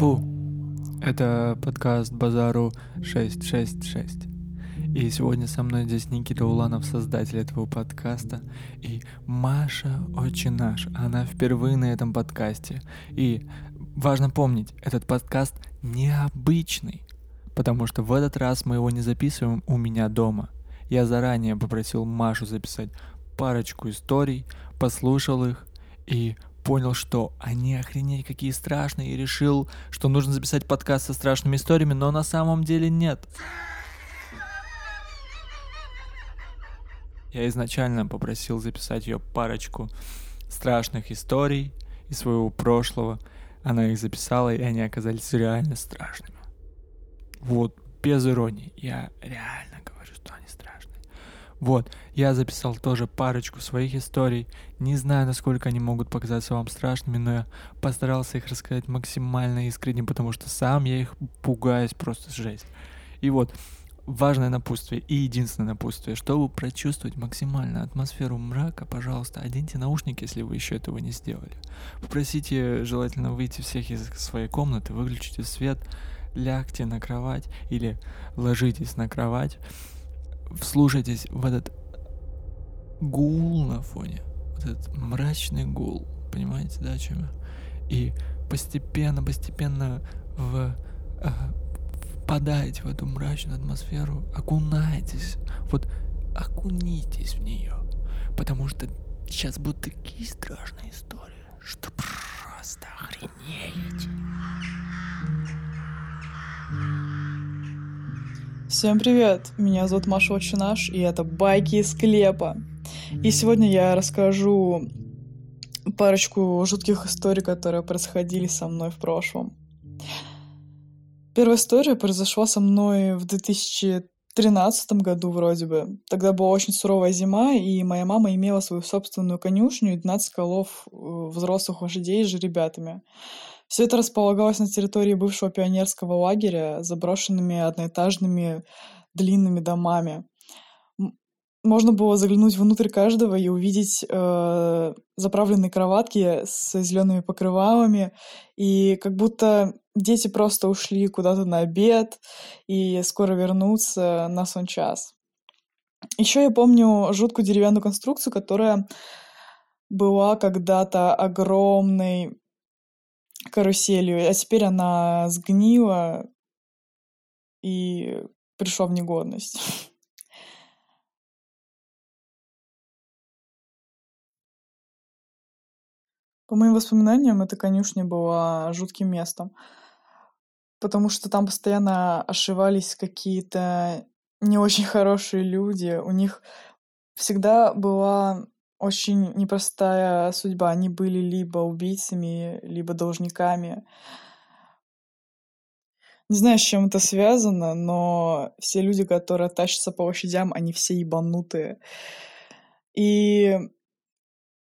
Бу! Это подкаст Базару 666. И сегодня со мной здесь Никита Уланов, создатель этого подкаста, и Маша очень наш. Она впервые на этом подкасте. И важно помнить, этот подкаст необычный, потому что в этот раз мы его не записываем у меня дома. Я заранее попросил Машу записать парочку историй, послушал их и понял, что они охренеть какие страшные, и решил, что нужно записать подкаст со страшными историями, но на самом деле нет. Я изначально попросил записать ее парочку страшных историй из своего прошлого. Она их записала, и они оказались реально страшными. Вот, без иронии. Я реально говорю, что они страшные. Вот, я записал тоже парочку своих историй. Не знаю, насколько они могут показаться вам страшными, но я постарался их рассказать максимально искренне, потому что сам я их пугаюсь просто жесть. И вот, важное напутствие и единственное напутствие, чтобы прочувствовать максимально атмосферу мрака, пожалуйста, оденьте наушники, если вы еще этого не сделали. Попросите желательно выйти всех из своей комнаты, выключите свет, лягте на кровать или ложитесь на кровать, вслушайтесь в этот гул на фоне, вот этот мрачный гул, понимаете, да, о чем я? И постепенно, постепенно в э, впадаете в эту мрачную атмосферу, окунайтесь, вот окунитесь в нее, потому что сейчас будут такие страшные истории, что просто охренеете. Всем привет! Меня зовут Маша Очинаш, и это «Байки из склепа». И сегодня я расскажу парочку жутких историй, которые происходили со мной в прошлом. Первая история произошла со мной в 2013 году вроде бы. Тогда была очень суровая зима, и моя мама имела свою собственную конюшню и 12 колов э, взрослых лошадей с жеребятами. Все это располагалось на территории бывшего пионерского лагеря, заброшенными одноэтажными длинными домами можно было заглянуть внутрь каждого и увидеть э, заправленные кроватки с зелеными покрывалами, и как будто дети просто ушли куда-то на обед и скоро вернутся на сон час. Еще я помню жуткую деревянную конструкцию, которая была когда-то огромной каруселью, а теперь она сгнила и пришла в негодность. По моим воспоминаниям, эта конюшня была жутким местом, потому что там постоянно ошивались какие-то не очень хорошие люди. У них всегда была очень непростая судьба. Они были либо убийцами, либо должниками. Не знаю, с чем это связано, но все люди, которые тащатся по лошадям, они все ебанутые. И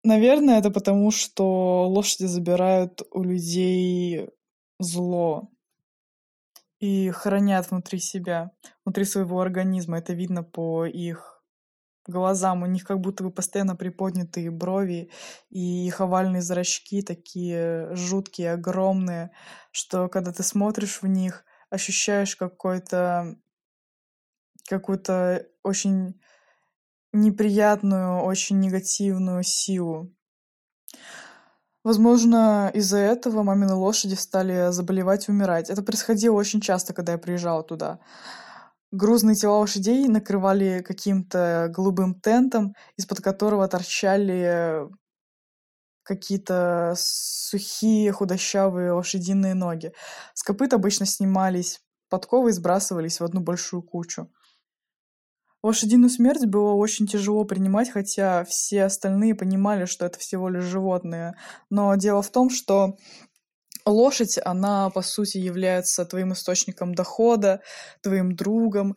Наверное, это потому, что лошади забирают у людей зло и хранят внутри себя, внутри своего организма. Это видно по их глазам. У них как будто бы постоянно приподнятые брови, и их овальные зрачки такие жуткие, огромные, что когда ты смотришь в них, ощущаешь какой-то какую-то очень неприятную, очень негативную силу. Возможно, из-за этого мамины лошади стали заболевать и умирать. Это происходило очень часто, когда я приезжала туда. Грузные тела лошадей накрывали каким-то голубым тентом, из-под которого торчали какие-то сухие, худощавые лошадиные ноги. С копыт обычно снимались подковы и сбрасывались в одну большую кучу. Лошадиную смерть было очень тяжело принимать, хотя все остальные понимали, что это всего лишь животные. Но дело в том, что лошадь, она, по сути, является твоим источником дохода, твоим другом.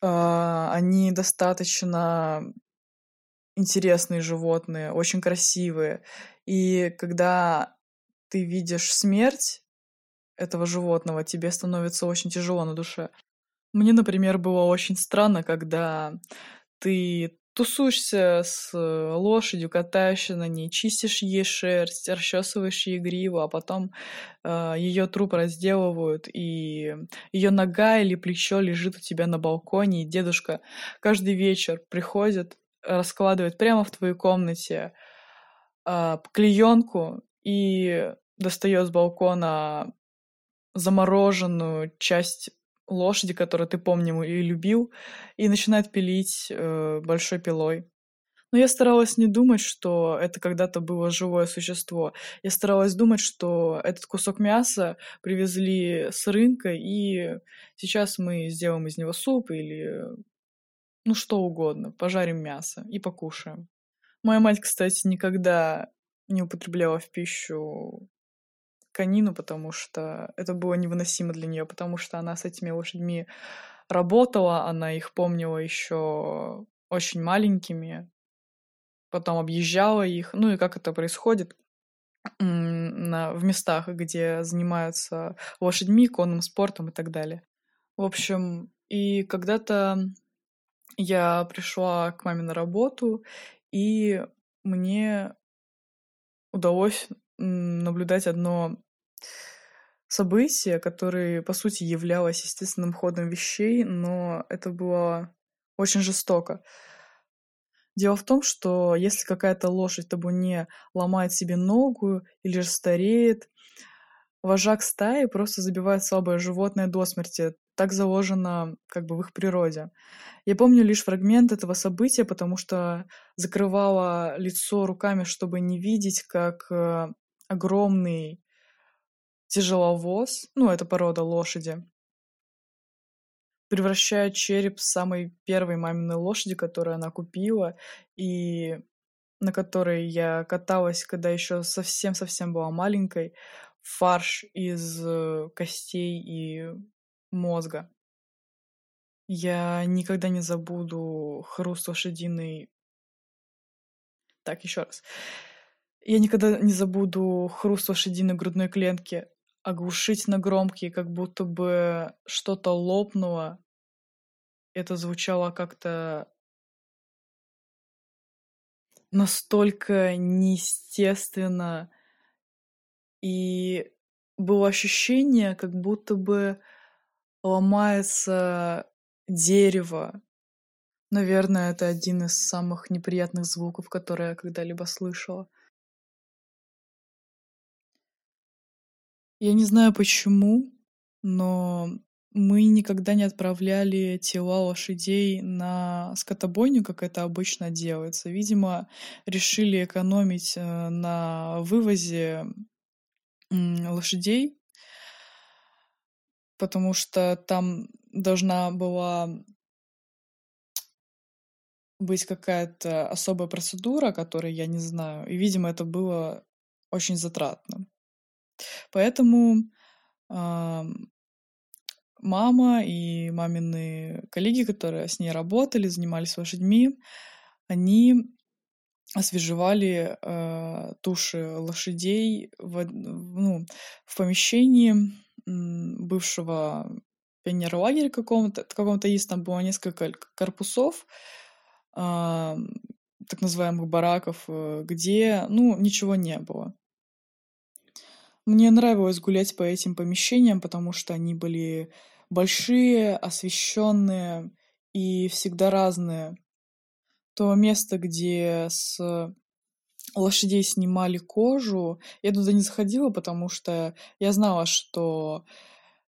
А, они достаточно интересные животные, очень красивые. И когда ты видишь смерть этого животного, тебе становится очень тяжело на душе. Мне, например, было очень странно, когда ты тусуешься с э, лошадью, катаешься на ней, чистишь ей шерсть, расчесываешь ей гриву, а потом э, ее труп разделывают, и ее нога или плечо лежит у тебя на балконе, и дедушка каждый вечер приходит, раскладывает прямо в твоей комнате э, клеенку и достает с балкона замороженную часть лошади, которую ты помнил и любил, и начинает пилить э, большой пилой. Но я старалась не думать, что это когда-то было живое существо. Я старалась думать, что этот кусок мяса привезли с рынка, и сейчас мы сделаем из него суп или ну что угодно, пожарим мясо и покушаем. Моя мать, кстати, никогда не употребляла в пищу конину, потому что это было невыносимо для нее, потому что она с этими лошадьми работала, она их помнила еще очень маленькими, потом объезжала их, ну и как это происходит на, в местах, где занимаются лошадьми, конным спортом и так далее. В общем, и когда-то я пришла к маме на работу, и мне удалось наблюдать одно событие, которое, по сути, являлось естественным ходом вещей, но это было очень жестоко. Дело в том, что если какая-то лошадь табуне ломает себе ногу или же стареет, вожак стаи просто забивает слабое животное до смерти. Так заложено как бы в их природе. Я помню лишь фрагмент этого события, потому что закрывала лицо руками, чтобы не видеть, как э, огромный тяжеловоз, ну, это порода лошади, превращает череп самой первой маминой лошади, которую она купила, и на которой я каталась, когда еще совсем-совсем была маленькой, фарш из э, костей и мозга. Я никогда не забуду хруст лошадиной. Так, еще раз. Я никогда не забуду хруст лошадиной грудной клетки, оглушительно громкий, как будто бы что-то лопнуло. Это звучало как-то настолько неестественно. И было ощущение, как будто бы ломается дерево. Наверное, это один из самых неприятных звуков, которые я когда-либо слышала. Я не знаю почему, но мы никогда не отправляли тела лошадей на скотобойню, как это обычно делается. Видимо, решили экономить э, на вывозе лошадей, потому что там должна была быть какая-то особая процедура, которой я не знаю. И, видимо, это было очень затратно. Поэтому а, мама и мамины коллеги, которые с ней работали, занимались лошадьми, они освежевали э, туши лошадей в, ну, в помещении бывшего пионерлагеря какого-то, какого-то есть, там было несколько корпусов, э, так называемых бараков, э, где, ну, ничего не было. Мне нравилось гулять по этим помещениям, потому что они были большие, освещенные и всегда разные. То место, где с лошадей снимали кожу, я туда не заходила, потому что я знала, что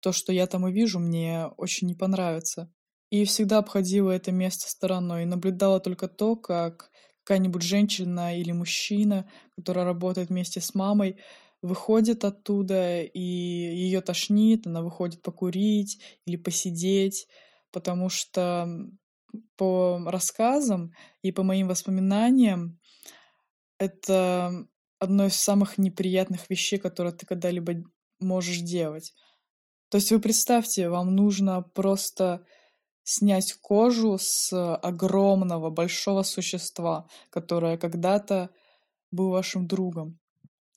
то, что я там увижу, мне очень не понравится. И всегда обходила это место стороной и наблюдала только то, как какая-нибудь женщина или мужчина, который работает вместе с мамой, выходит оттуда, и ее тошнит, она выходит покурить или посидеть, потому что по рассказам и по моим воспоминаниям это одно из самых неприятных вещей, которые ты когда-либо можешь делать. То есть вы представьте, вам нужно просто снять кожу с огромного, большого существа, которое когда-то был вашим другом.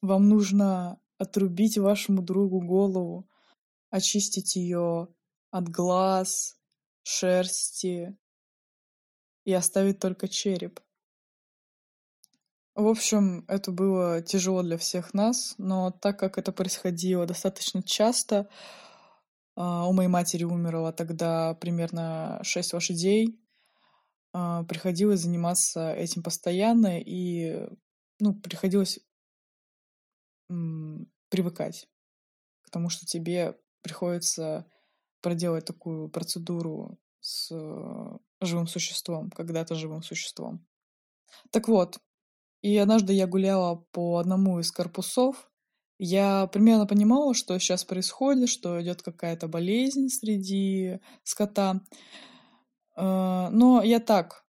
Вам нужно отрубить вашему другу голову, очистить ее от глаз, шерсти, и оставить только череп. В общем, это было тяжело для всех нас, но так как это происходило достаточно часто, а, у моей матери умерло тогда примерно шесть лошадей, а, приходилось заниматься этим постоянно, и ну, приходилось привыкать к тому, что тебе приходится проделать такую процедуру с э, живым существом, когда-то живым существом. Так вот, и однажды я гуляла по одному из корпусов. Я примерно понимала, что сейчас происходит, что идет какая-то болезнь среди скота. Э, но я так,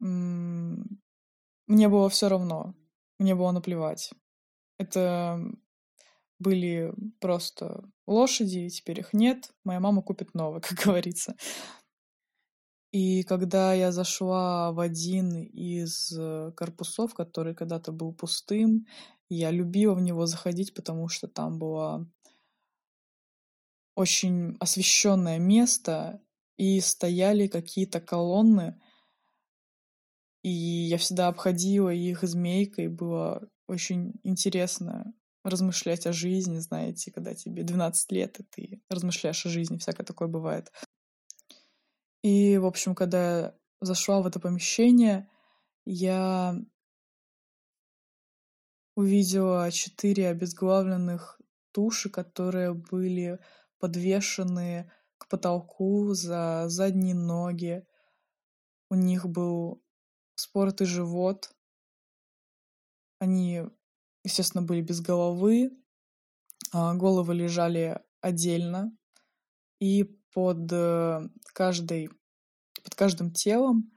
мне было все равно, мне было наплевать. Это были просто лошади, теперь их нет, моя мама купит новые, как говорится. И когда я зашла в один из э, корпусов, который когда-то был пустым, я любила в него заходить, потому что там было очень освещенное место, и стояли какие-то колонны, и я всегда обходила их змейкой, было очень интересно размышлять о жизни, знаете, когда тебе 12 лет, и ты размышляешь о жизни, всякое такое бывает. И, в общем, когда я зашла в это помещение, я увидела четыре обезглавленных туши, которые были подвешены к потолку за задние ноги. У них был споротый живот. Они, естественно, были без головы. А, головы лежали отдельно. И под э, каждой, под каждым телом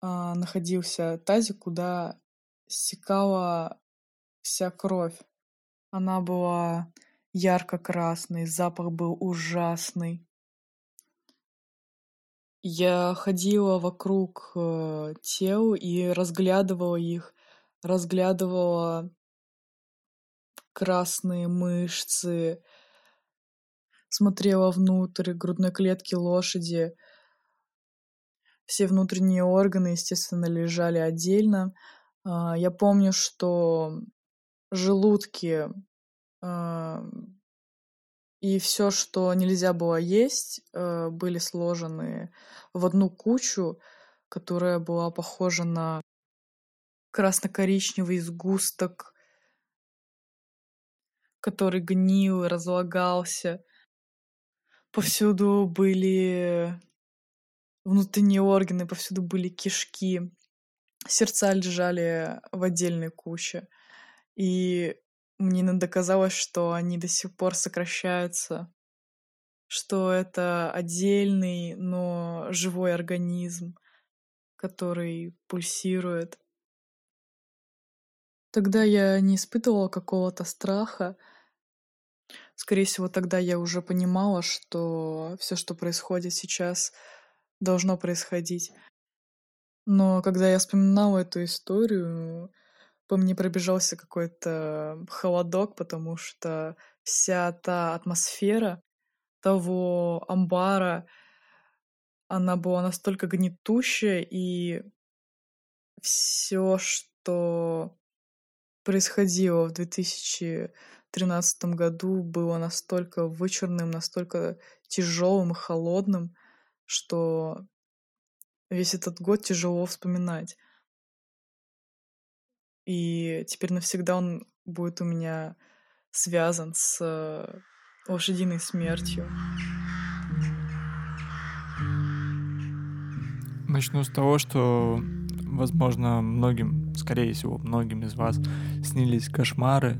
а, находился тазик, куда стекала вся кровь. Она была ярко-красный, запах был ужасный. Я ходила вокруг э, тел и разглядывала их, разглядывала красные мышцы, смотрела внутрь грудной клетки лошади. Все внутренние органы, естественно, лежали отдельно. А, я помню, что желудки а, и все, что нельзя было есть, э, были сложены в одну кучу, которая была похожа на красно-коричневый сгусток, который гнил разлагался. Повсюду были внутренние органы, повсюду были кишки. Сердца лежали в отдельной куче. И мне иногда казалось, что они до сих пор сокращаются, что это отдельный, но живой организм, который пульсирует. Тогда я не испытывала какого-то страха, Скорее всего, тогда я уже понимала, что все, что происходит сейчас, должно происходить. Но когда я вспоминала эту историю, по мне пробежался какой-то холодок, потому что вся та атмосфера того амбара, она была настолько гнетущая, и все, что происходило в 2000 2013 году было настолько вычурным, настолько тяжелым и холодным, что весь этот год тяжело вспоминать. И теперь навсегда он будет у меня связан с э, лошадиной смертью. Начну с того, что, возможно, многим, скорее всего, многим из вас снились кошмары,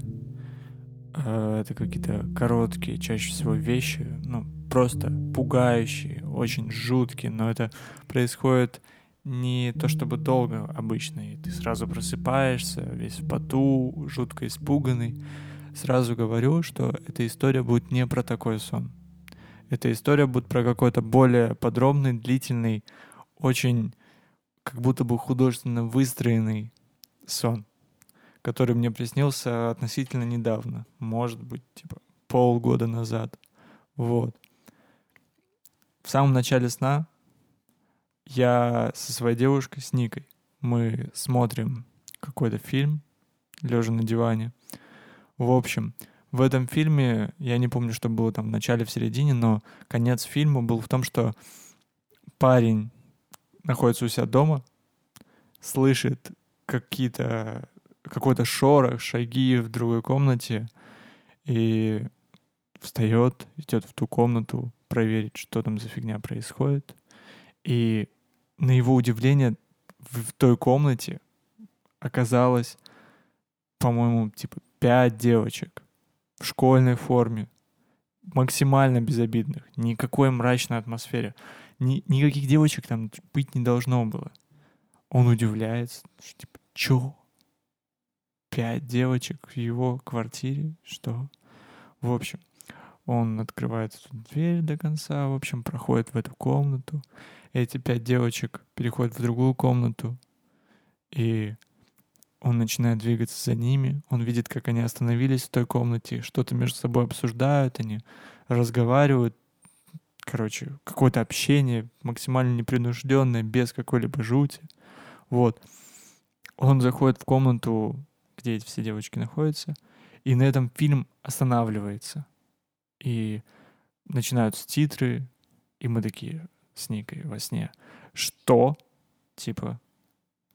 Э, это какие-то короткие, чаще всего вещи, ну, просто пугающие, очень жуткие, но это происходит не то чтобы долго обычно, и ты сразу просыпаешься, весь в поту, жутко испуганный. Сразу говорю, что эта история будет не про такой сон. Эта история будет про какой-то более подробный, длительный, очень как будто бы художественно выстроенный сон который мне приснился относительно недавно, может быть, типа полгода назад. Вот. В самом начале сна я со своей девушкой, с Никой, мы смотрим какой-то фильм, лежа на диване. В общем, в этом фильме, я не помню, что было там в начале, в середине, но конец фильма был в том, что парень находится у себя дома, слышит какие-то какой-то шорох, шаги в другой комнате и встает, идет в ту комнату проверить, что там за фигня происходит. И на его удивление в той комнате оказалось, по-моему, типа пять девочек в школьной форме, максимально безобидных, никакой мрачной атмосфере. Ни, никаких девочек там быть не должно было. Он удивляется, что типа, чё? Пять девочек в его квартире? Что? В общем, он открывает эту дверь до конца, в общем, проходит в эту комнату. Эти пять девочек переходят в другую комнату, и он начинает двигаться за ними. Он видит, как они остановились в той комнате, что-то между собой обсуждают, они разговаривают. Короче, какое-то общение максимально непринужденное, без какой-либо жути. Вот. Он заходит в комнату, где эти все девочки находятся, и на этом фильм останавливается. И начинаются титры, и мы такие с Никой во сне. Что? Типа,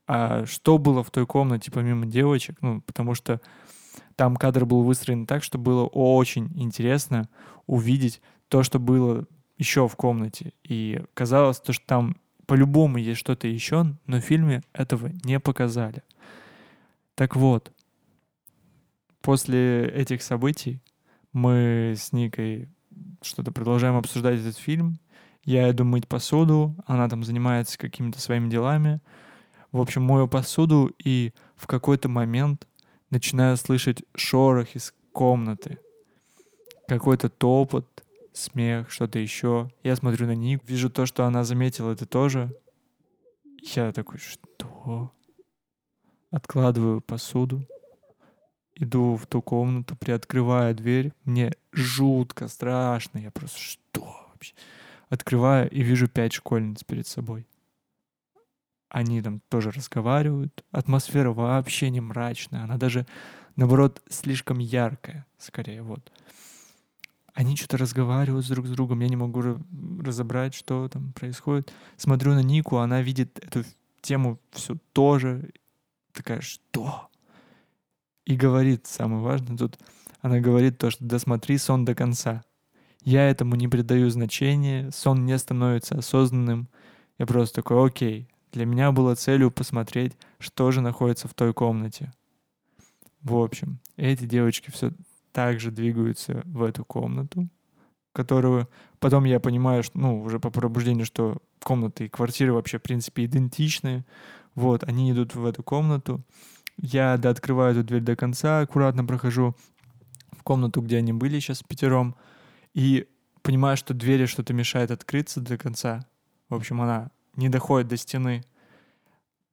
а что было в той комнате помимо девочек? Ну, потому что там кадр был выстроен так, что было очень интересно увидеть то, что было еще в комнате. И казалось, то, что там по-любому есть что-то еще, но в фильме этого не показали. Так вот, после этих событий мы с Никой что-то продолжаем обсуждать этот фильм. Я иду мыть посуду, она там занимается какими-то своими делами. В общем, мою посуду и в какой-то момент начинаю слышать шорох из комнаты. Какой-то топот, смех, что-то еще. Я смотрю на Ник, вижу то, что она заметила это тоже. Я такой, что? Откладываю посуду, иду в ту комнату, приоткрываю дверь. Мне жутко страшно. Я просто, что вообще? Открываю и вижу пять школьниц перед собой. Они там тоже разговаривают. Атмосфера вообще не мрачная. Она даже, наоборот, слишком яркая, скорее, вот они что-то разговаривают друг с другом, я не могу разобрать, что там происходит. Смотрю на Нику, она видит эту тему все тоже, такая, что? И говорит, самое важное тут, она говорит то, что досмотри сон до конца. Я этому не придаю значения, сон не становится осознанным. Я просто такой, окей, для меня было целью посмотреть, что же находится в той комнате. В общем, эти девочки все также двигаются в эту комнату, которую потом я понимаю, что, ну, уже по пробуждению, что комнаты и квартиры вообще, в принципе, идентичны. Вот, они идут в эту комнату. Я дооткрываю эту дверь до конца, аккуратно прохожу в комнату, где они были сейчас пятером, и понимаю, что двери что-то мешает открыться до конца. В общем, она не доходит до стены.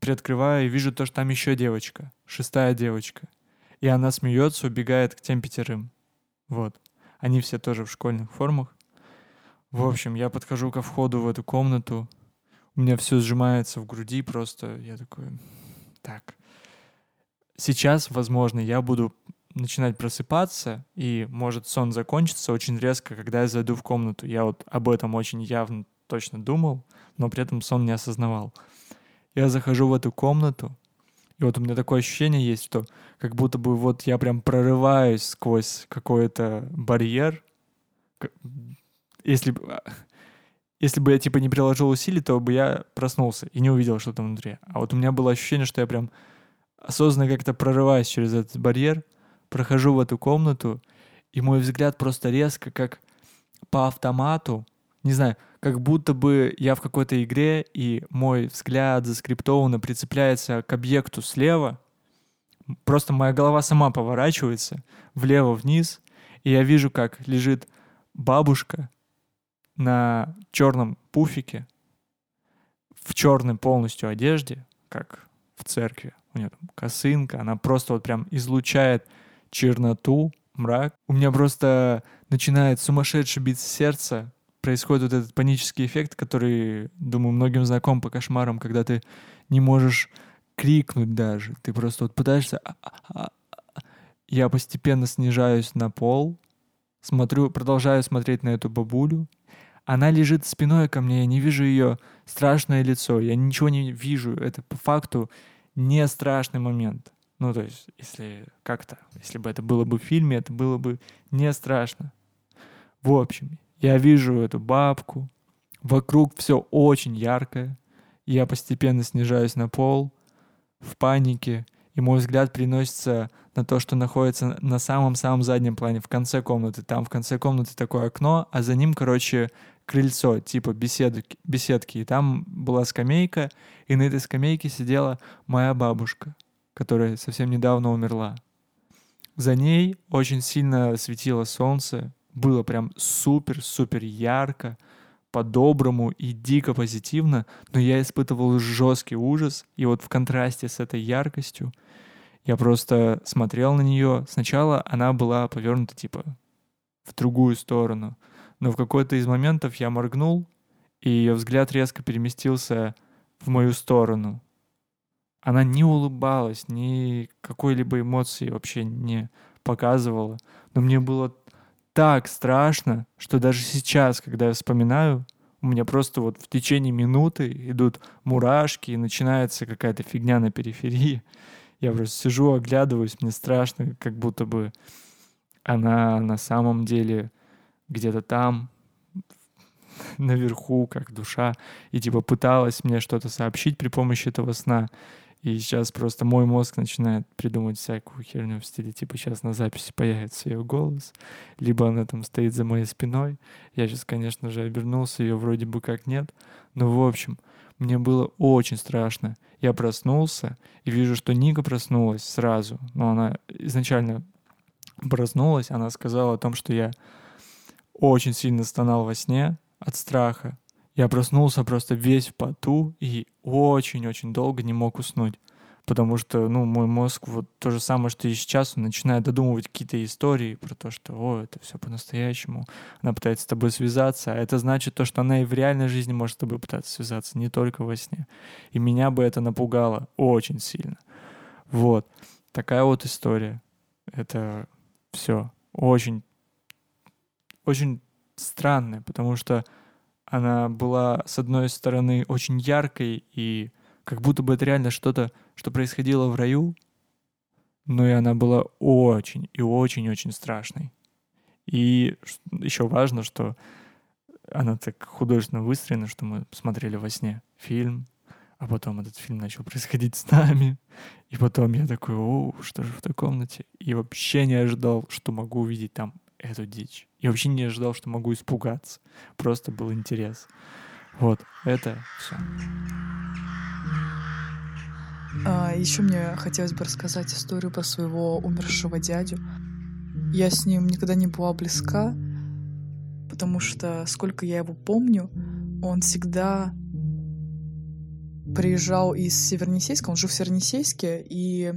Приоткрываю и вижу то, что там еще девочка, шестая девочка. И она смеется, убегает к тем пятерым. Вот. Они все тоже в школьных формах. В общем, я подхожу ко входу в эту комнату. У меня все сжимается в груди просто. Я такой, так. Сейчас, возможно, я буду начинать просыпаться, и может сон закончится очень резко, когда я зайду в комнату. Я вот об этом очень явно точно думал, но при этом сон не осознавал. Я захожу в эту комнату, и вот у меня такое ощущение есть, что как будто бы вот я прям прорываюсь сквозь какой-то барьер. Если, а, если бы я типа не приложил усилий, то бы я проснулся и не увидел, что там внутри. А вот у меня было ощущение, что я прям осознанно как-то прорываюсь через этот барьер, прохожу в эту комнату, и мой взгляд просто резко, как по автомату, не знаю, как будто бы я в какой-то игре, и мой взгляд заскриптованно прицепляется к объекту слева. Просто моя голова сама поворачивается влево-вниз, и я вижу, как лежит бабушка на черном пуфике, в черной полностью одежде, как в церкви. У нее там косынка, она просто вот прям излучает черноту, мрак. У меня просто начинает сумасшедше биться сердце, происходит вот этот панический эффект, который, думаю, многим знаком по кошмарам, когда ты не можешь крикнуть даже. Ты просто вот пытаешься... «А, а, а, я постепенно снижаюсь на пол, смотрю, продолжаю смотреть на эту бабулю. Она лежит спиной ко мне, я не вижу ее страшное лицо, я ничего не вижу. Это по факту не страшный момент. Ну, то есть, если как-то, если бы это было бы в фильме, это было бы не страшно. В общем, я вижу эту бабку, вокруг все очень яркое, я постепенно снижаюсь на пол, в панике, и мой взгляд приносится на то, что находится на самом-самом заднем плане, в конце комнаты. Там в конце комнаты такое окно, а за ним, короче, крыльцо, типа беседки, беседки. И там была скамейка, и на этой скамейке сидела моя бабушка, которая совсем недавно умерла. За ней очень сильно светило солнце, было прям супер-супер ярко, по-доброму и дико позитивно, но я испытывал жесткий ужас, и вот в контрасте с этой яркостью я просто смотрел на нее. Сначала она была повернута типа в другую сторону, но в какой-то из моментов я моргнул, и ее взгляд резко переместился в мою сторону. Она не улыбалась, ни какой-либо эмоции вообще не показывала, но мне было так страшно, что даже сейчас, когда я вспоминаю, у меня просто вот в течение минуты идут мурашки, и начинается какая-то фигня на периферии. Я просто сижу, оглядываюсь, мне страшно, как будто бы она на самом деле где-то там, наверху, как душа, и типа пыталась мне что-то сообщить при помощи этого сна. И сейчас просто мой мозг начинает придумать всякую херню в стиле, типа сейчас на записи появится ее голос, либо она там стоит за моей спиной. Я сейчас, конечно же, обернулся, ее вроде бы как нет. Но в общем, мне было очень страшно. Я проснулся и вижу, что Ника проснулась сразу. Но она изначально проснулась, она сказала о том, что я очень сильно стонал во сне от страха. Я проснулся просто весь в поту и очень-очень долго не мог уснуть. Потому что, ну, мой мозг вот то же самое, что и сейчас, он начинает додумывать какие-то истории про то, что, о, это все по-настоящему. Она пытается с тобой связаться, а это значит то, что она и в реальной жизни может с тобой пытаться связаться, не только во сне. И меня бы это напугало очень сильно. Вот. Такая вот история. Это все очень, очень странное, потому что она была, с одной стороны, очень яркой и как будто бы это реально что-то, что происходило в раю, но и она была очень и очень-очень страшной. И еще важно, что она так художественно выстроена, что мы смотрели во сне фильм, а потом этот фильм начал происходить с нами, и потом я такой, о, что же в той комнате? И вообще не ожидал, что могу увидеть там эту дичь. Я вообще не ожидал, что могу испугаться. Просто был интерес. Вот, это все. А, еще мне хотелось бы рассказать историю про своего умершего дядю. Я с ним никогда не была близка, потому что, сколько я его помню, он всегда приезжал из Севернесейска, он жил в Севернесейске, и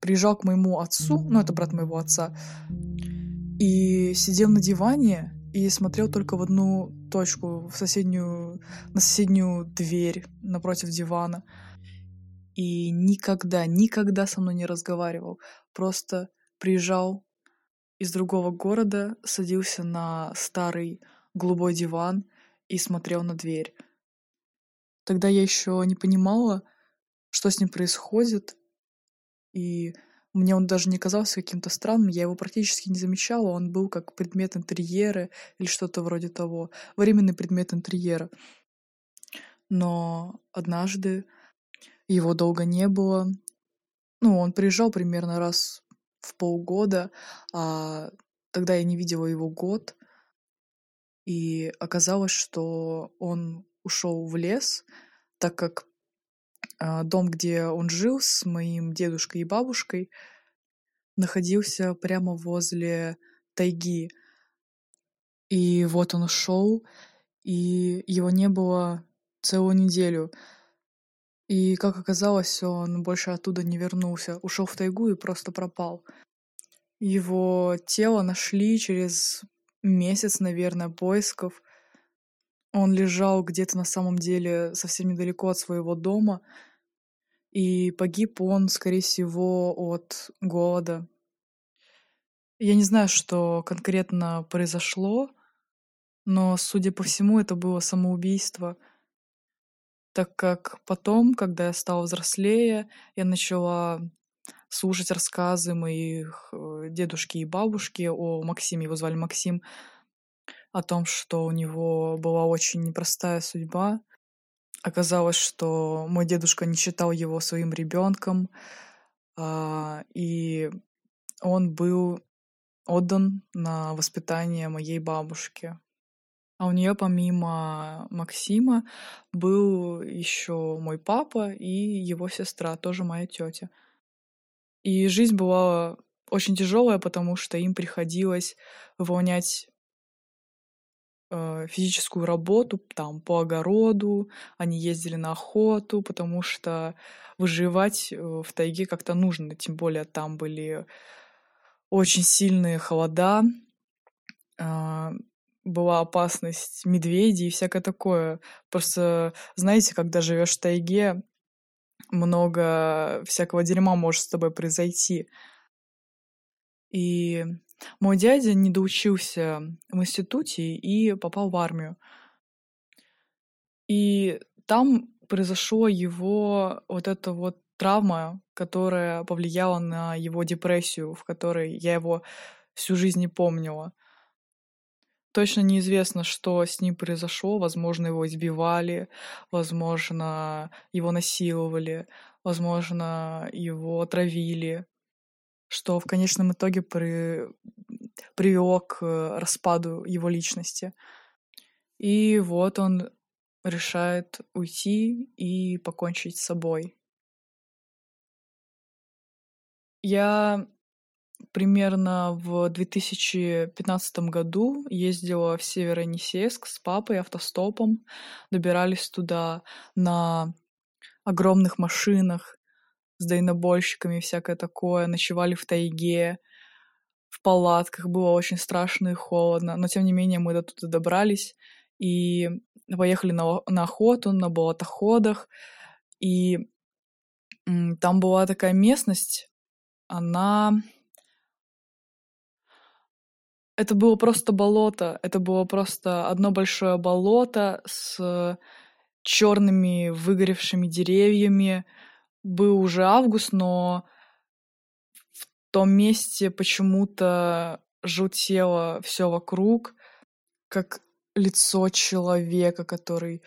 приезжал к моему отцу, ну, это брат моего отца, и сидел на диване и смотрел только в одну точку, в соседнюю, на соседнюю дверь напротив дивана. И никогда, никогда со мной не разговаривал. Просто приезжал из другого города, садился на старый голубой диван и смотрел на дверь. Тогда я еще не понимала, что с ним происходит, и мне он даже не казался каким-то странным, я его практически не замечала, он был как предмет интерьера или что-то вроде того, временный предмет интерьера. Но однажды его долго не было. Ну, он приезжал примерно раз в полгода, а тогда я не видела его год. И оказалось, что он ушел в лес, так как а, дом, где он жил с моим дедушкой и бабушкой, находился прямо возле тайги. И вот он ушел, и его не было целую неделю. И, как оказалось, он больше оттуда не вернулся. Ушел в тайгу и просто пропал. Его тело нашли через месяц, наверное, поисков. Он лежал где-то на самом деле совсем недалеко от своего дома, и погиб он, скорее всего, от голода. Я не знаю, что конкретно произошло, но, судя по всему, это было самоубийство, так как потом, когда я стала взрослее, я начала слушать рассказы моих э, дедушки и бабушки о Максиме, его звали Максим, о том, что у него была очень непростая судьба. Оказалось, что мой дедушка не считал его своим ребенком, а, и он был отдан на воспитание моей бабушки. А у нее помимо Максима был еще мой папа и его сестра, тоже моя тетя. И жизнь была очень тяжелая, потому что им приходилось выполнять э, физическую работу там по огороду, они ездили на охоту, потому что выживать э, в тайге как-то нужно, тем более там были очень сильные холода, э, была опасность медведей и всякое такое. Просто, знаете, когда живешь в тайге, много всякого дерьма может с тобой произойти. И мой дядя не доучился в институте и попал в армию. И там произошло его вот эта вот травма, которая повлияла на его депрессию, в которой я его всю жизнь не помнила. Точно неизвестно, что с ним произошло. Возможно, его избивали, возможно, его насиловали, возможно, его отравили, что в конечном итоге при... привело к распаду его личности. И вот он решает уйти и покончить с собой. Я примерно в 2015 году ездила в Северо-Енисейск с папой автостопом. Добирались туда на огромных машинах с дальнобойщиками и всякое такое. Ночевали в тайге, в палатках. Было очень страшно и холодно. Но, тем не менее, мы до туда добрались и поехали на, на охоту, на болотоходах. И там была такая местность, она это было просто болото. Это было просто одно большое болото с черными выгоревшими деревьями. Был уже август, но в том месте почему-то желтело все вокруг, как лицо человека, который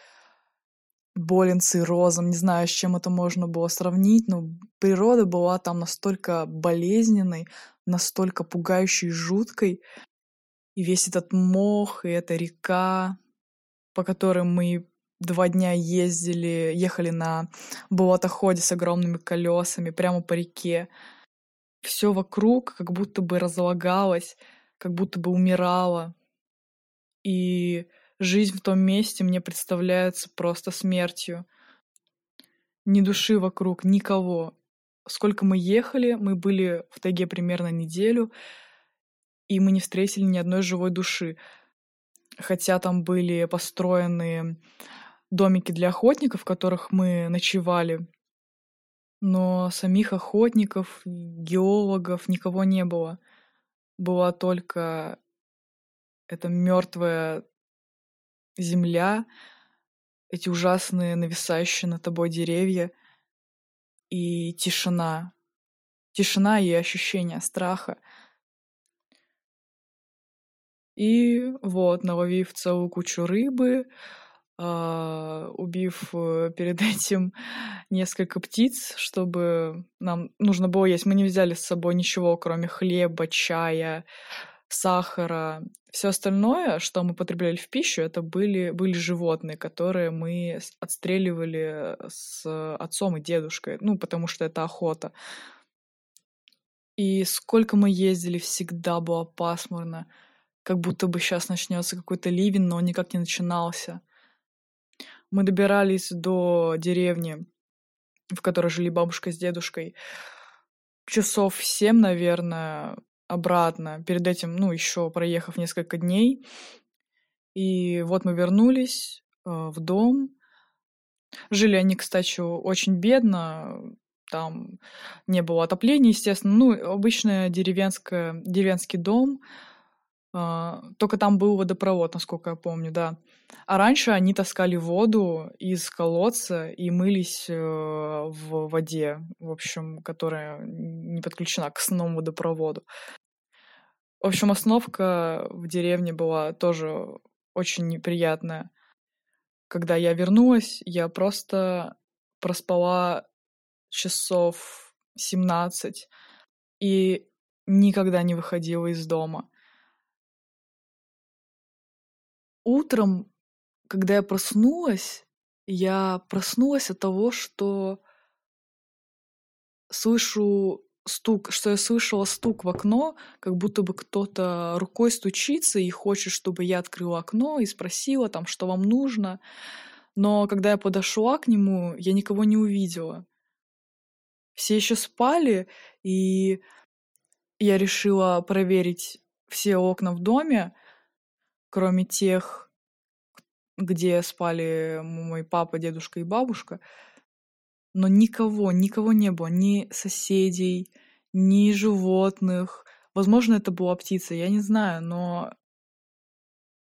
болен циррозом. Не знаю, с чем это можно было сравнить, но природа была там настолько болезненной, настолько пугающей жуткой, и весь этот мох, и эта река, по которой мы два дня ездили, ехали на болотоходе с огромными колесами прямо по реке. Все вокруг как будто бы разлагалось, как будто бы умирало. И жизнь в том месте мне представляется просто смертью. Ни души вокруг, никого. Сколько мы ехали, мы были в тайге примерно неделю, и мы не встретили ни одной живой души. Хотя там были построены домики для охотников, в которых мы ночевали, но самих охотников, геологов никого не было. Была только эта мертвая земля, эти ужасные нависающие над тобой деревья и тишина. Тишина и ощущение страха — и вот, наловив целую кучу рыбы, убив э, перед этим несколько птиц, чтобы нам нужно было есть. Мы не взяли с собой ничего, кроме хлеба, чая, сахара. Все остальное, что мы потребляли в пищу, это были, были животные, которые мы отстреливали с отцом и дедушкой, ну, потому что это охота. И сколько мы ездили, всегда было пасмурно как будто бы сейчас начнется какой-то ливень, но он никак не начинался. Мы добирались до деревни, в которой жили бабушка с дедушкой, часов семь, наверное, обратно. Перед этим, ну, еще проехав несколько дней. И вот мы вернулись э, в дом. Жили они, кстати, очень бедно. Там не было отопления, естественно. Ну, обычный деревенское, деревенский дом. А, только там был водопровод, насколько я помню, да. А раньше они таскали воду из колодца и мылись э, в воде, в общем, которая не подключена к основному водопроводу. В общем, остановка в деревне была тоже очень неприятная. Когда я вернулась, я просто проспала часов 17 и никогда не выходила из дома. Утром, когда я проснулась, я проснулась от того, что слышу стук, что я слышала стук в окно, как будто бы кто-то рукой стучится и хочет, чтобы я открыла окно и спросила там, что вам нужно. Но когда я подошла к нему, я никого не увидела. Все еще спали, и я решила проверить все окна в доме, кроме тех, где спали мой папа, дедушка и бабушка. Но никого, никого не было, ни соседей, ни животных. Возможно, это была птица, я не знаю, но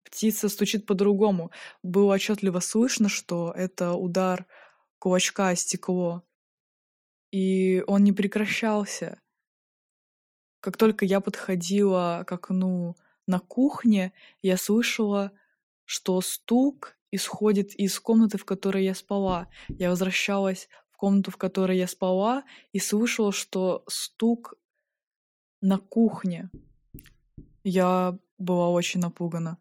птица стучит по-другому. Было отчетливо слышно, что это удар кулачка о стекло. И он не прекращался. Как только я подходила к окну на кухне, я слышала, что стук исходит из комнаты, в которой я спала. Я возвращалась в комнату, в которой я спала, и слышала, что стук на кухне. Я была очень напугана.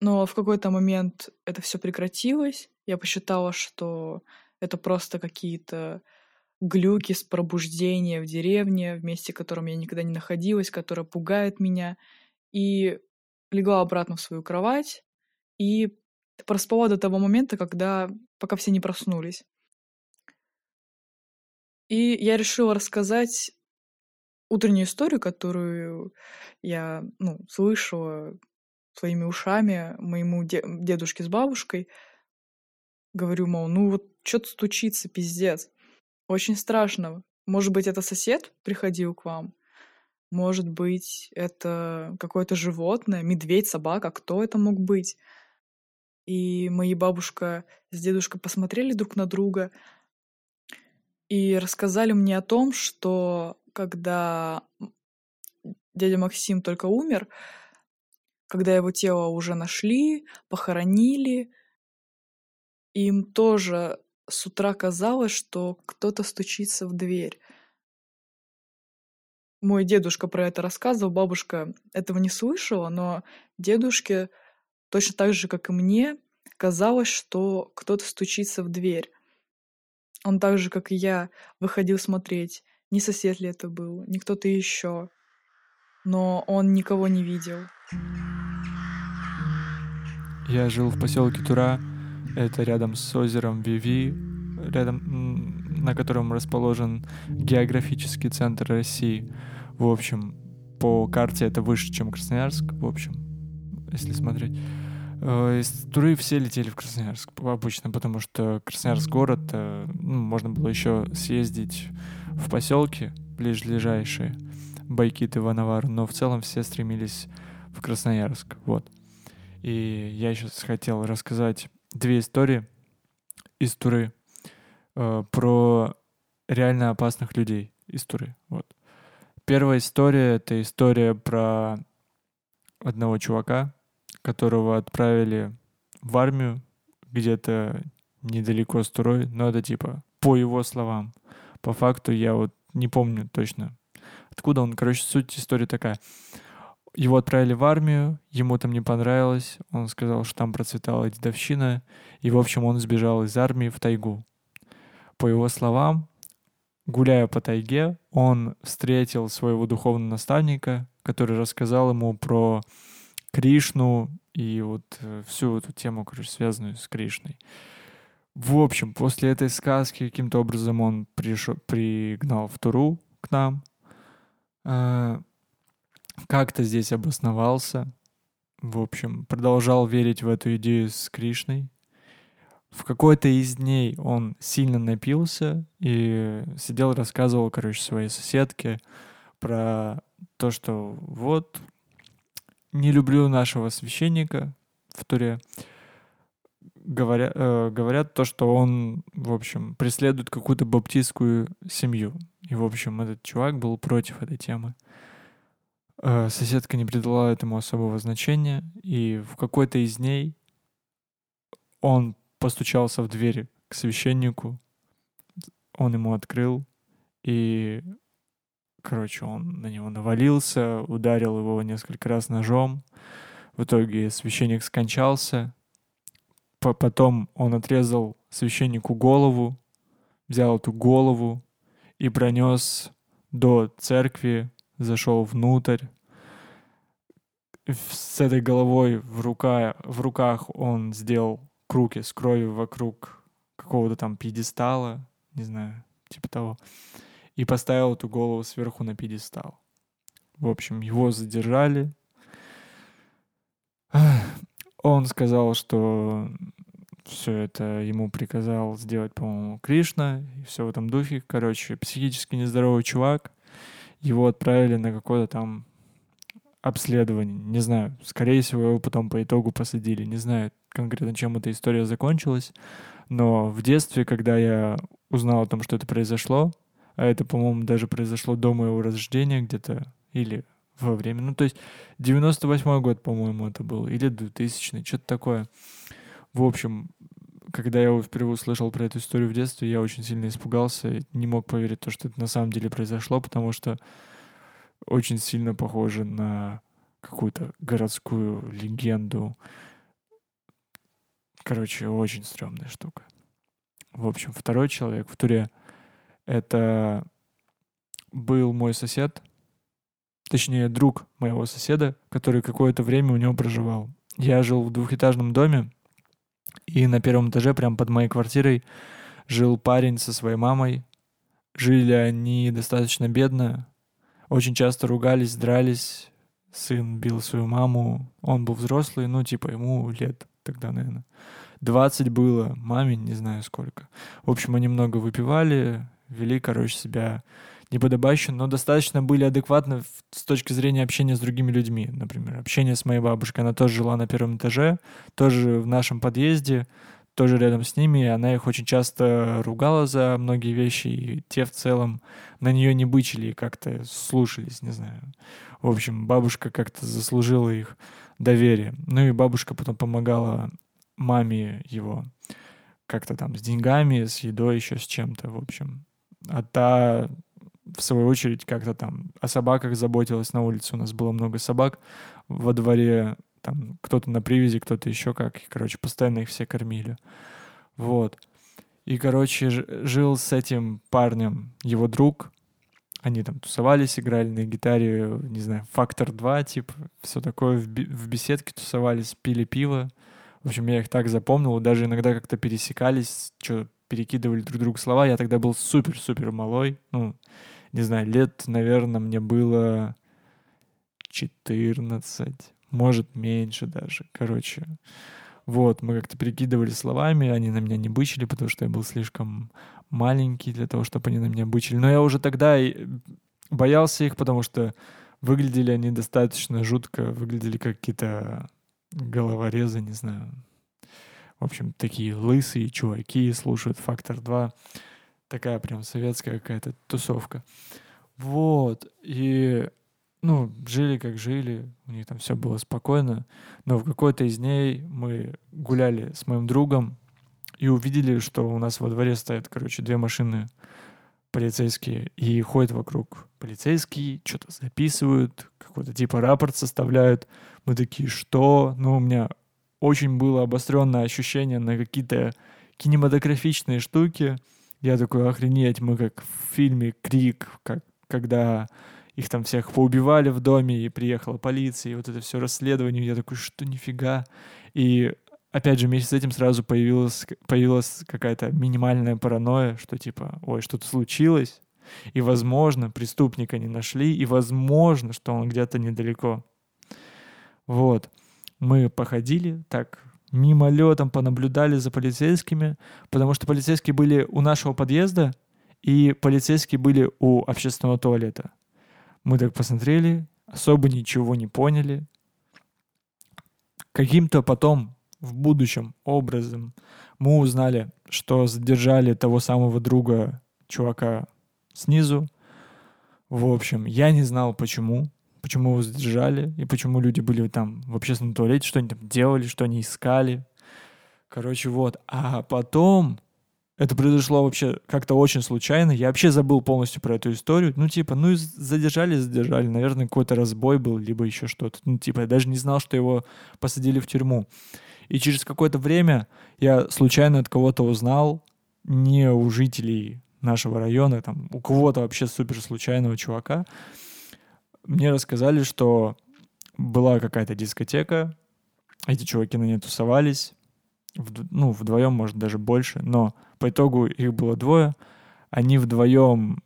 Но в какой-то момент это все прекратилось. Я посчитала, что это просто какие-то глюки с пробуждения в деревне, в месте, в котором я никогда не находилась, которое пугает меня. И легла обратно в свою кровать и проспала до того момента, когда пока все не проснулись. И я решила рассказать утреннюю историю, которую я ну, слышала своими ушами моему де- дедушке с бабушкой. Говорю, мол, ну вот что-то стучится, пиздец. Очень страшно. Может быть, это сосед приходил к вам? Может быть, это какое-то животное, медведь, собака, кто это мог быть? И мои бабушка с дедушкой посмотрели друг на друга и рассказали мне о том, что когда дядя Максим только умер, когда его тело уже нашли, похоронили, им тоже с утра казалось, что кто-то стучится в дверь. Мой дедушка про это рассказывал, бабушка этого не слышала, но дедушке точно так же, как и мне, казалось, что кто-то стучится в дверь. Он так же, как и я, выходил смотреть, не сосед ли это был, не кто-то еще. Но он никого не видел. Я жил в поселке Тура, это рядом с озером Виви, рядом, на котором расположен географический центр России. В общем, по карте это выше, чем Красноярск, в общем, если смотреть. Э, из Туры все летели в Красноярск обычно, потому что Красноярск город, э, ну, можно было еще съездить в поселки ближайшие, Байкит и Ванавар, но в целом все стремились в Красноярск, вот. И я сейчас хотел рассказать две истории из Туры э, про реально опасных людей из Туры, вот. Первая история — это история про одного чувака, которого отправили в армию где-то недалеко с Турой, но это типа по его словам. По факту я вот не помню точно, откуда он. Короче, суть истории такая. Его отправили в армию, ему там не понравилось, он сказал, что там процветала дедовщина, и, в общем, он сбежал из армии в тайгу. По его словам, гуляя по тайге, он встретил своего духовного наставника, который рассказал ему про Кришну и вот э, всю эту тему, короче, связанную с Кришной. В общем, после этой сказки каким-то образом он пришел, пригнал в Туру к нам, э, как-то здесь обосновался. в общем, продолжал верить в эту идею с Кришной. В какой-то из дней он сильно напился и сидел, рассказывал, короче, своей соседке про то, что вот не люблю нашего священника в Туре. Говоря, э, говорят то, что он, в общем, преследует какую-то баптистскую семью. И, в общем, этот чувак был против этой темы. Соседка не придала этому особого значения, и в какой-то из дней он постучался в дверь к священнику, он ему открыл, и, короче, он на него навалился, ударил его несколько раз ножом. В итоге священник скончался. Потом он отрезал священнику голову, взял эту голову и пронес до церкви, зашел внутрь. С этой головой в, рука, в руках он сделал круг из крови вокруг какого-то там пьедестала, не знаю, типа того, и поставил эту голову сверху на пьедестал. В общем, его задержали. Он сказал, что все это ему приказал сделать, по-моему, Кришна, и все в этом духе. Короче, психически нездоровый чувак. Его отправили на какое-то там обследование. Не знаю, скорее всего, его потом по итогу посадили. Не знаю, конкретно, чем эта история закончилась. Но в детстве, когда я узнал о том, что это произошло, а это, по-моему, даже произошло до моего рождения где-то, или во время, ну, то есть 98 год, по-моему, это был, или 2000 что-то такое. В общем, когда я впервые услышал про эту историю в детстве, я очень сильно испугался, не мог поверить то, что это на самом деле произошло, потому что очень сильно похоже на какую-то городскую легенду, Короче, очень стрёмная штука. В общем, второй человек в туре — это был мой сосед, точнее, друг моего соседа, который какое-то время у него проживал. Я жил в двухэтажном доме, и на первом этаже, прямо под моей квартирой, жил парень со своей мамой. Жили они достаточно бедно, очень часто ругались, дрались. Сын бил свою маму, он был взрослый, ну, типа, ему лет тогда, наверное. 20 было, маме не знаю сколько. В общем, они много выпивали, вели, короче, себя неподобающе, но достаточно были адекватны с точки зрения общения с другими людьми. Например, общение с моей бабушкой. Она тоже жила на первом этаже, тоже в нашем подъезде, тоже рядом с ними, и она их очень часто ругала за многие вещи, и те в целом на нее не бычили и как-то слушались, не знаю. В общем, бабушка как-то заслужила их доверие. Ну и бабушка потом помогала маме его как-то там с деньгами, с едой, еще с чем-то, в общем. А та, в свою очередь, как-то там о собаках заботилась на улице. У нас было много собак во дворе, там кто-то на привязи, кто-то еще как. И, короче, постоянно их все кормили. Вот. И, короче, жил с этим парнем его друг, они там тусовались, играли на гитаре, не знаю, «Фактор 2», типа, все такое, в, в беседке тусовались, пили пиво. В общем, я их так запомнил, даже иногда как-то пересекались, что перекидывали друг другу слова. Я тогда был супер-супер малой, ну, не знаю, лет, наверное, мне было 14, может, меньше даже, короче. Вот, мы как-то перекидывали словами, они на меня не бычили, потому что я был слишком маленький для того, чтобы они на меня бычили. Но я уже тогда боялся их, потому что выглядели они достаточно жутко, выглядели как какие-то головорезы, не знаю. В общем, такие лысые чуваки слушают «Фактор 2». Такая прям советская какая-то тусовка. Вот. И, ну, жили как жили. У них там все было спокойно. Но в какой-то из дней мы гуляли с моим другом и увидели, что у нас во дворе стоят, короче, две машины полицейские и ходят вокруг полицейские, что-то записывают, какой-то типа рапорт составляют. Мы такие, что? Ну, у меня очень было обостренное ощущение на какие-то кинематографичные штуки. Я такой, охренеть, мы как в фильме «Крик», как, когда их там всех поубивали в доме, и приехала полиция, и вот это все расследование, я такой, что нифига. И опять же, вместе с этим сразу появилась, появилась какая-то минимальная паранойя, что типа, ой, что-то случилось, и, возможно, преступника не нашли, и, возможно, что он где-то недалеко. Вот. Мы походили так, мимолетом понаблюдали за полицейскими, потому что полицейские были у нашего подъезда, и полицейские были у общественного туалета. Мы так посмотрели, особо ничего не поняли. Каким-то потом, в будущем, образом, мы узнали, что задержали того самого друга чувака снизу. В общем, я не знал, почему, почему его задержали, и почему люди были там в общественном туалете, что они там делали, что они искали. Короче, вот. А потом это произошло вообще как-то очень случайно. Я вообще забыл полностью про эту историю. Ну, типа, ну, задержали, задержали. Наверное, какой-то разбой был, либо еще что-то. Ну, типа, я даже не знал, что его посадили в тюрьму. И через какое-то время я случайно от кого-то узнал, не у жителей нашего района, там, у кого-то вообще супер случайного чувака, мне рассказали, что была какая-то дискотека, эти чуваки на ней тусовались, в, ну, вдвоем, может, даже больше, но по итогу их было двое. Они вдвоем,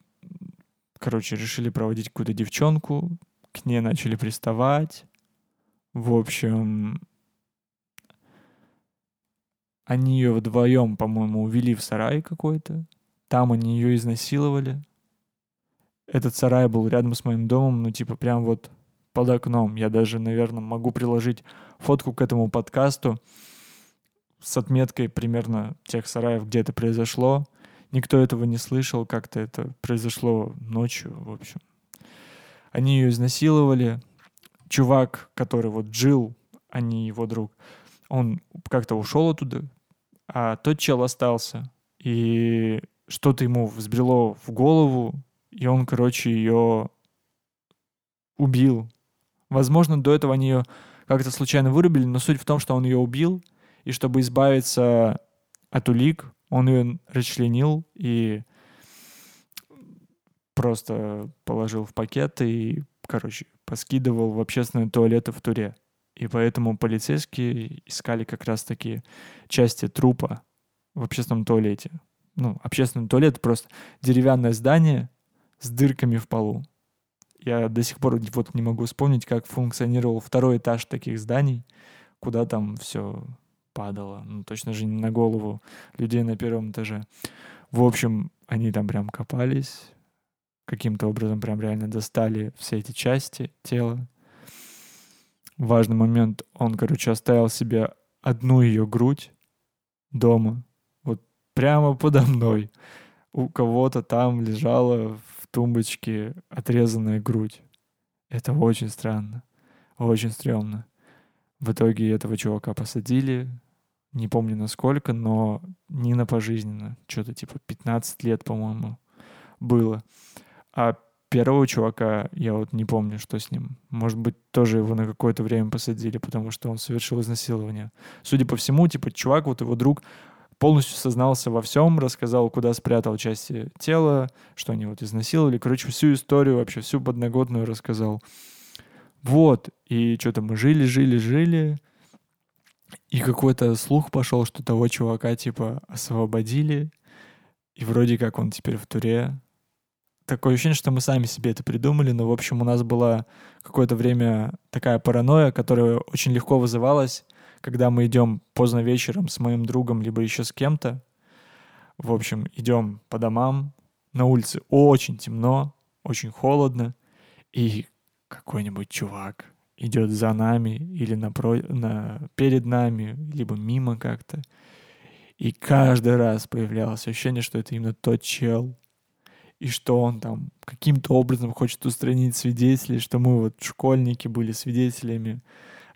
короче, решили проводить какую-то девчонку, к ней начали приставать. В общем, они ее вдвоем, по-моему, увели в сарай какой-то. Там они ее изнасиловали. Этот сарай был рядом с моим домом, ну, типа, прям вот под окном. Я даже, наверное, могу приложить фотку к этому подкасту с отметкой примерно тех сараев, где это произошло. Никто этого не слышал, как-то это произошло ночью, в общем. Они ее изнасиловали. Чувак, который вот жил, а не его друг, он как-то ушел оттуда, а тот чел остался. И что-то ему взбрело в голову, и он, короче, ее убил. Возможно, до этого они ее как-то случайно вырубили, но суть в том, что он ее убил — и чтобы избавиться от улик, он ее расчленил и просто положил в пакет и, короче, поскидывал в общественные туалеты в Туре. И поэтому полицейские искали как раз-таки части трупа в общественном туалете. Ну, общественный туалет — просто деревянное здание с дырками в полу. Я до сих пор вот не могу вспомнить, как функционировал второй этаж таких зданий, куда там все падала. Ну, точно же не на голову людей на первом этаже. В общем, они там прям копались, каким-то образом прям реально достали все эти части тела. Важный момент, он, короче, оставил себе одну ее грудь дома, вот прямо подо мной. У кого-то там лежала в тумбочке отрезанная грудь. Это очень странно, очень стрёмно. В итоге этого чувака посадили, не помню насколько, но не на пожизненно. Что-то типа 15 лет, по-моему, было. А первого чувака, я вот не помню, что с ним. Может быть, тоже его на какое-то время посадили, потому что он совершил изнасилование. Судя по всему, типа, чувак, вот его друг, полностью сознался во всем, рассказал, куда спрятал части тела, что они вот изнасиловали. Короче, всю историю вообще, всю подноготную рассказал. Вот, и что-то мы жили, жили, жили, и какой-то слух пошел, что того чувака, типа, освободили, и вроде как он теперь в туре. Такое ощущение, что мы сами себе это придумали, но, в общем, у нас была какое-то время такая паранойя, которая очень легко вызывалась, когда мы идем поздно вечером с моим другом, либо еще с кем-то. В общем, идем по домам, на улице очень темно, очень холодно, и какой-нибудь чувак идет за нами или напро... на... перед нами, либо мимо как-то. И каждый раз появлялось ощущение, что это именно тот чел, и что он там каким-то образом хочет устранить свидетелей, что мы вот школьники были свидетелями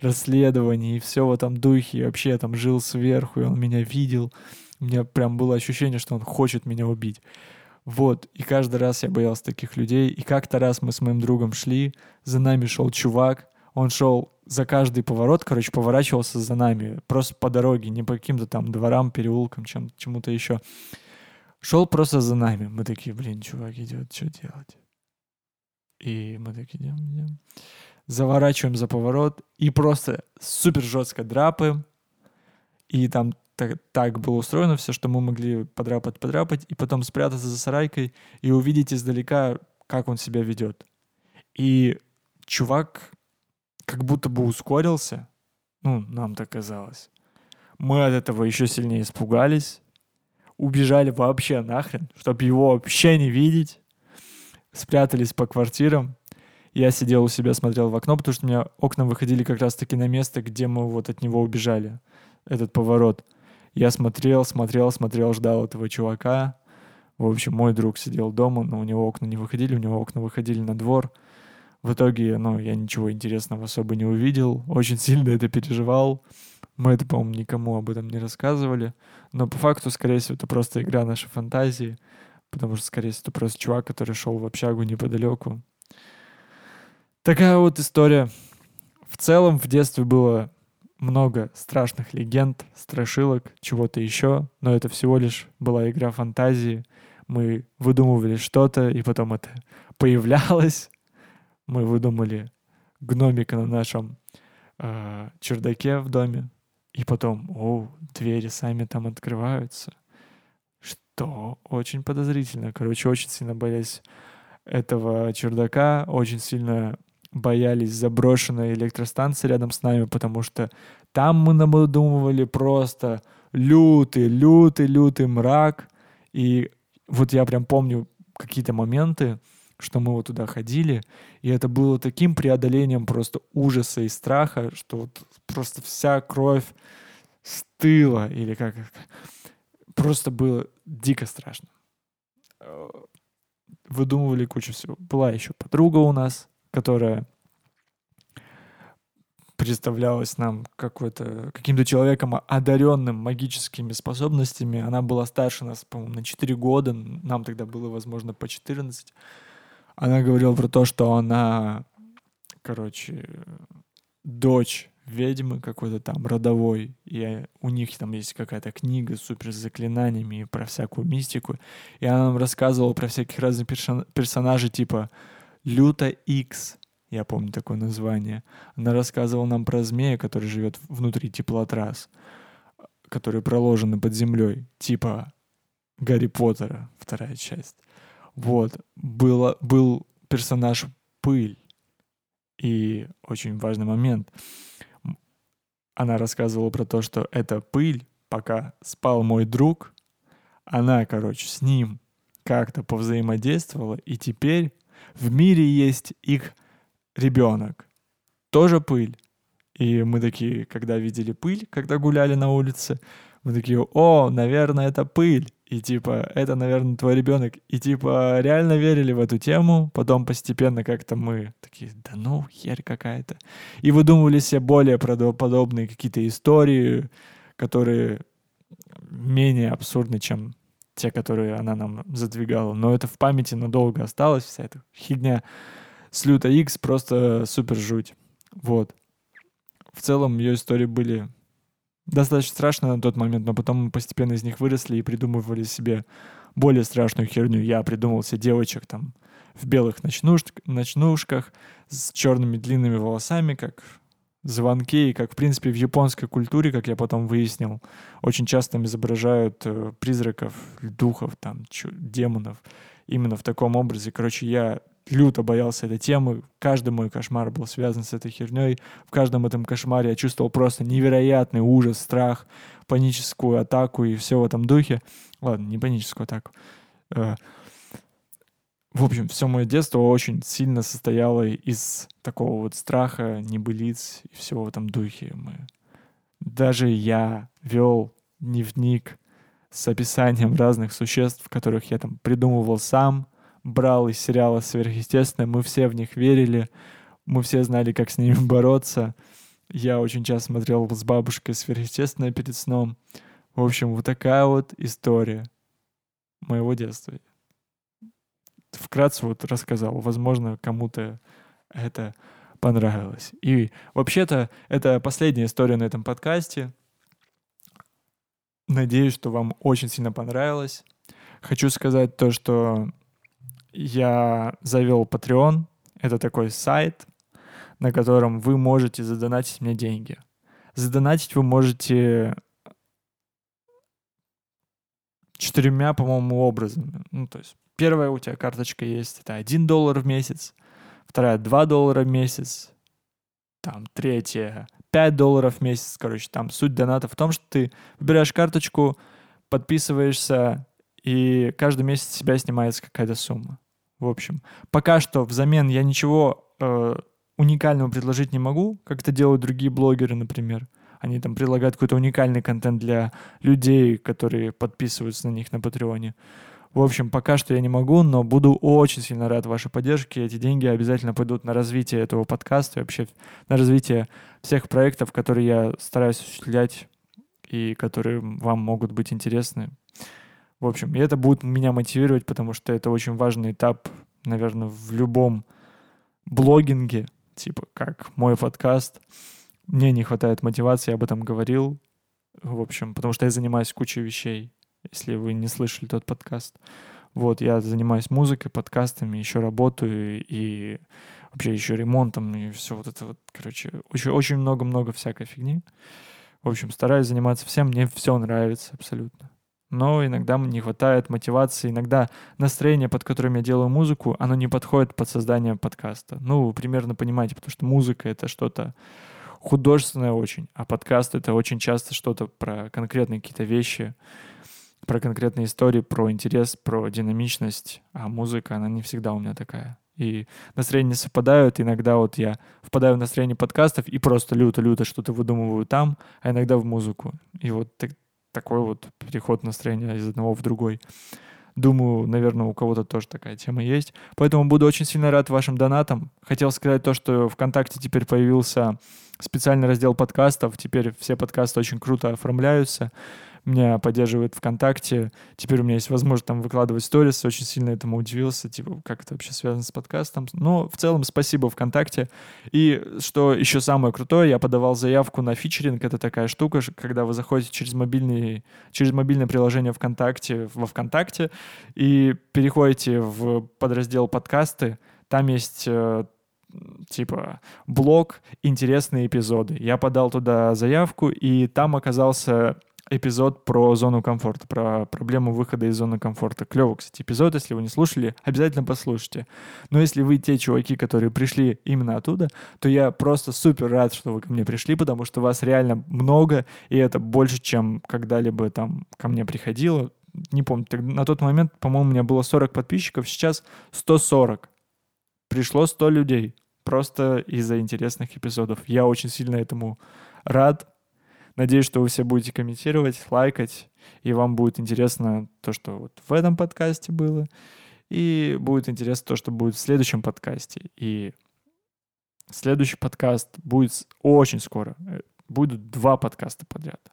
расследований, и все в этом духе, и вообще я там жил сверху, и он меня видел. У меня прям было ощущение, что он хочет меня убить. Вот, и каждый раз я боялся таких людей. И как-то раз мы с моим другом шли, за нами шел чувак, он шел за каждый поворот, короче, поворачивался за нами, просто по дороге, не по каким-то там дворам, переулкам, чем, чему-то еще. Шел просто за нами. Мы такие, блин, чувак идет, что делать? И мы такие идем, идем. Заворачиваем за поворот и просто супер жестко драпаем. И там так, так было устроено все, что мы могли подрапать, подрапать, и потом спрятаться за сарайкой и увидеть издалека, как он себя ведет. И чувак как будто бы ускорился, Ну, нам так казалось. Мы от этого еще сильнее испугались. Убежали вообще нахрен, чтобы его вообще не видеть. Спрятались по квартирам. Я сидел у себя, смотрел в окно, потому что у меня окна выходили как раз-таки на место, где мы вот от него убежали. Этот поворот. Я смотрел, смотрел, смотрел, ждал этого чувака. В общем, мой друг сидел дома, но у него окна не выходили, у него окна выходили на двор. В итоге, ну, я ничего интересного особо не увидел. Очень сильно это переживал. Мы это, по-моему, никому об этом не рассказывали. Но по факту, скорее всего, это просто игра нашей фантазии. Потому что, скорее всего, это просто чувак, который шел в общагу неподалеку. Такая вот история. В целом в детстве было много страшных легенд, страшилок, чего-то еще, но это всего лишь была игра фантазии. Мы выдумывали что-то, и потом это появлялось. Мы выдумали гномика на нашем э, чердаке в доме, и потом, о, двери сами там открываются. Что очень подозрительно. Короче, очень сильно боялись этого чердака, очень сильно боялись заброшенной электростанции рядом с нами, потому что там мы надумывали просто лютый, лютый, лютый мрак. И вот я прям помню какие-то моменты, что мы вот туда ходили, и это было таким преодолением просто ужаса и страха, что вот просто вся кровь стыла, или как просто было дико страшно. Выдумывали кучу всего. Была еще подруга у нас, которая представлялась нам какой-то, каким-то человеком, одаренным магическими способностями. Она была старше нас, по-моему, на 4 года. Нам тогда было, возможно, по 14. Она говорила про то, что она, короче, дочь ведьмы какой-то там родовой, и у них там есть какая-то книга с супер заклинаниями про всякую мистику, и она нам рассказывала про всяких разных персонажей типа Люта Икс, я помню такое название. Она рассказывала нам про змея, который живет внутри теплотрасс, которые проложены под землей, типа Гарри Поттера, вторая часть. Вот. Было, был персонаж Пыль. И очень важный момент. Она рассказывала про то, что эта пыль, пока спал мой друг, она, короче, с ним как-то повзаимодействовала, и теперь в мире есть их ребенок. Тоже пыль. И мы такие, когда видели пыль, когда гуляли на улице, мы такие, о, наверное, это пыль. И типа, это, наверное, твой ребенок. И типа, реально верили в эту тему. Потом постепенно как-то мы такие, да ну, херь какая-то. И выдумывали себе более правдоподобные какие-то истории, которые менее абсурдны, чем те, которые она нам задвигала. Но это в памяти надолго осталось, вся эта хидня с Люта X просто супер жуть. Вот. В целом ее истории были достаточно страшные на тот момент, но потом мы постепенно из них выросли и придумывали себе более страшную херню. Я придумал себе девочек там в белых ночнуш... ночнушках с черными длинными волосами, как звонки, и как, в принципе, в японской культуре, как я потом выяснил, очень часто изображают э, призраков, духов, там, демонов именно в таком образе. Короче, я люто боялся этой темы. Каждый мой кошмар был связан с этой херней. В каждом этом кошмаре я чувствовал просто невероятный ужас, страх, паническую атаку и все в этом духе. Ладно, не паническую атаку. В общем, все мое детство очень сильно состояло из такого вот страха, небылиц и всего в этом духе. Мы... Даже я вел дневник с описанием разных существ, которых я там придумывал сам, брал из сериала «Сверхъестественное», мы все в них верили, мы все знали, как с ними бороться. Я очень часто смотрел с бабушкой «Сверхъестественное» перед сном. В общем, вот такая вот история моего детства. Вкратце вот рассказал. Возможно, кому-то это понравилось. И вообще-то это последняя история на этом подкасте. Надеюсь, что вам очень сильно понравилось. Хочу сказать то, что я завел Patreon. Это такой сайт, на котором вы можете задонатить мне деньги. Задонатить вы можете четырьмя, по-моему, образами. Ну, то есть первая у тебя карточка есть, это 1 доллар в месяц, вторая 2 доллара в месяц, там третья 5 долларов в месяц, короче, там суть доната в том, что ты выбираешь карточку, подписываешься, и каждый месяц с себя снимается какая-то сумма. В общем, пока что взамен я ничего э, уникального предложить не могу, как это делают другие блогеры, например. Они там предлагают какой-то уникальный контент для людей, которые подписываются на них на Патреоне. В общем, пока что я не могу, но буду очень сильно рад вашей поддержке. Эти деньги обязательно пойдут на развитие этого подкаста и вообще на развитие всех проектов, которые я стараюсь осуществлять и которые вам могут быть интересны. В общем, и это будет меня мотивировать, потому что это очень важный этап, наверное, в любом блогинге, типа как мой подкаст. Мне не хватает мотивации, я об этом говорил. В общем, потому что я занимаюсь кучей вещей, если вы не слышали тот подкаст. Вот, я занимаюсь музыкой, подкастами, еще работаю и вообще еще ремонтом и все вот это вот, короче, очень, очень много-много всякой фигни. В общем, стараюсь заниматься всем, мне все нравится абсолютно. Но иногда мне не хватает мотивации, иногда настроение, под которым я делаю музыку, оно не подходит под создание подкаста. Ну, вы примерно понимаете, потому что музыка — это что-то художественное очень, а подкаст — это очень часто что-то про конкретные какие-то вещи, про конкретные истории, про интерес, про динамичность, а музыка, она не всегда у меня такая. И настроения совпадают, иногда вот я впадаю в настроение подкастов и просто люто-люто что-то выдумываю там, а иногда в музыку. И вот так, такой вот переход настроения из одного в другой. Думаю, наверное, у кого-то тоже такая тема есть. Поэтому буду очень сильно рад вашим донатам. Хотел сказать то, что ВКонтакте теперь появился специальный раздел подкастов. Теперь все подкасты очень круто оформляются меня поддерживает ВКонтакте. Теперь у меня есть возможность там выкладывать сторис. Очень сильно этому удивился, типа, как это вообще связано с подкастом. Но в целом спасибо ВКонтакте. И что еще самое крутое, я подавал заявку на фичеринг. Это такая штука, когда вы заходите через, мобильный, через мобильное приложение ВКонтакте во ВКонтакте и переходите в подраздел подкасты. Там есть э, типа блог интересные эпизоды. Я подал туда заявку, и там оказался эпизод про зону комфорта, про проблему выхода из зоны комфорта. Клево, кстати, эпизод, если вы не слушали, обязательно послушайте. Но если вы те чуваки, которые пришли именно оттуда, то я просто супер рад, что вы ко мне пришли, потому что вас реально много, и это больше, чем когда-либо там ко мне приходило. Не помню, на тот момент, по-моему, у меня было 40 подписчиков, сейчас 140. Пришло 100 людей просто из-за интересных эпизодов. Я очень сильно этому рад, Надеюсь, что вы все будете комментировать, лайкать, и вам будет интересно то, что вот в этом подкасте было, и будет интересно то, что будет в следующем подкасте. И следующий подкаст будет очень скоро. Э, будут два подкаста подряд.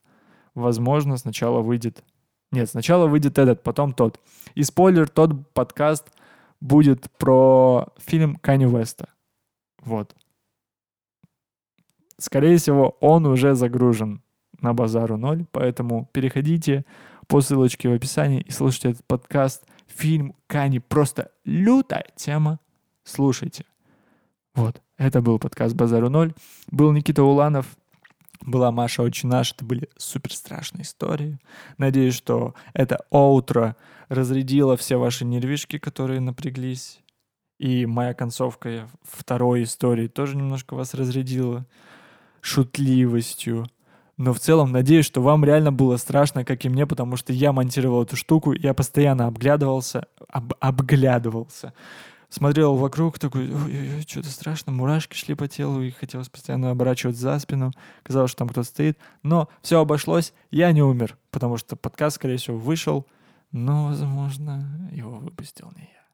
Возможно, сначала выйдет... Нет, сначала выйдет этот, потом тот. И спойлер, тот подкаст будет про фильм Канни Веста. Вот. Скорее всего, он уже загружен на базару ноль, поэтому переходите по ссылочке в описании и слушайте этот подкаст. Фильм Кани просто лютая тема. Слушайте. Вот, это был подкаст «Базару ноль». Был Никита Уланов, была Маша очень наша, это были супер страшные истории. Надеюсь, что это утро разрядило все ваши нервишки, которые напряглись. И моя концовка второй истории тоже немножко вас разрядила шутливостью, но в целом надеюсь, что вам реально было страшно, как и мне, потому что я монтировал эту штуку, я постоянно обглядывался, об, обглядывался. Смотрел вокруг, такой, ой-ой-ой, что-то страшно, мурашки шли по телу, и хотелось постоянно оборачивать за спину. Казалось, что там кто-то стоит. Но все обошлось, я не умер, потому что подкаст, скорее всего, вышел, но, возможно, его выпустил не я.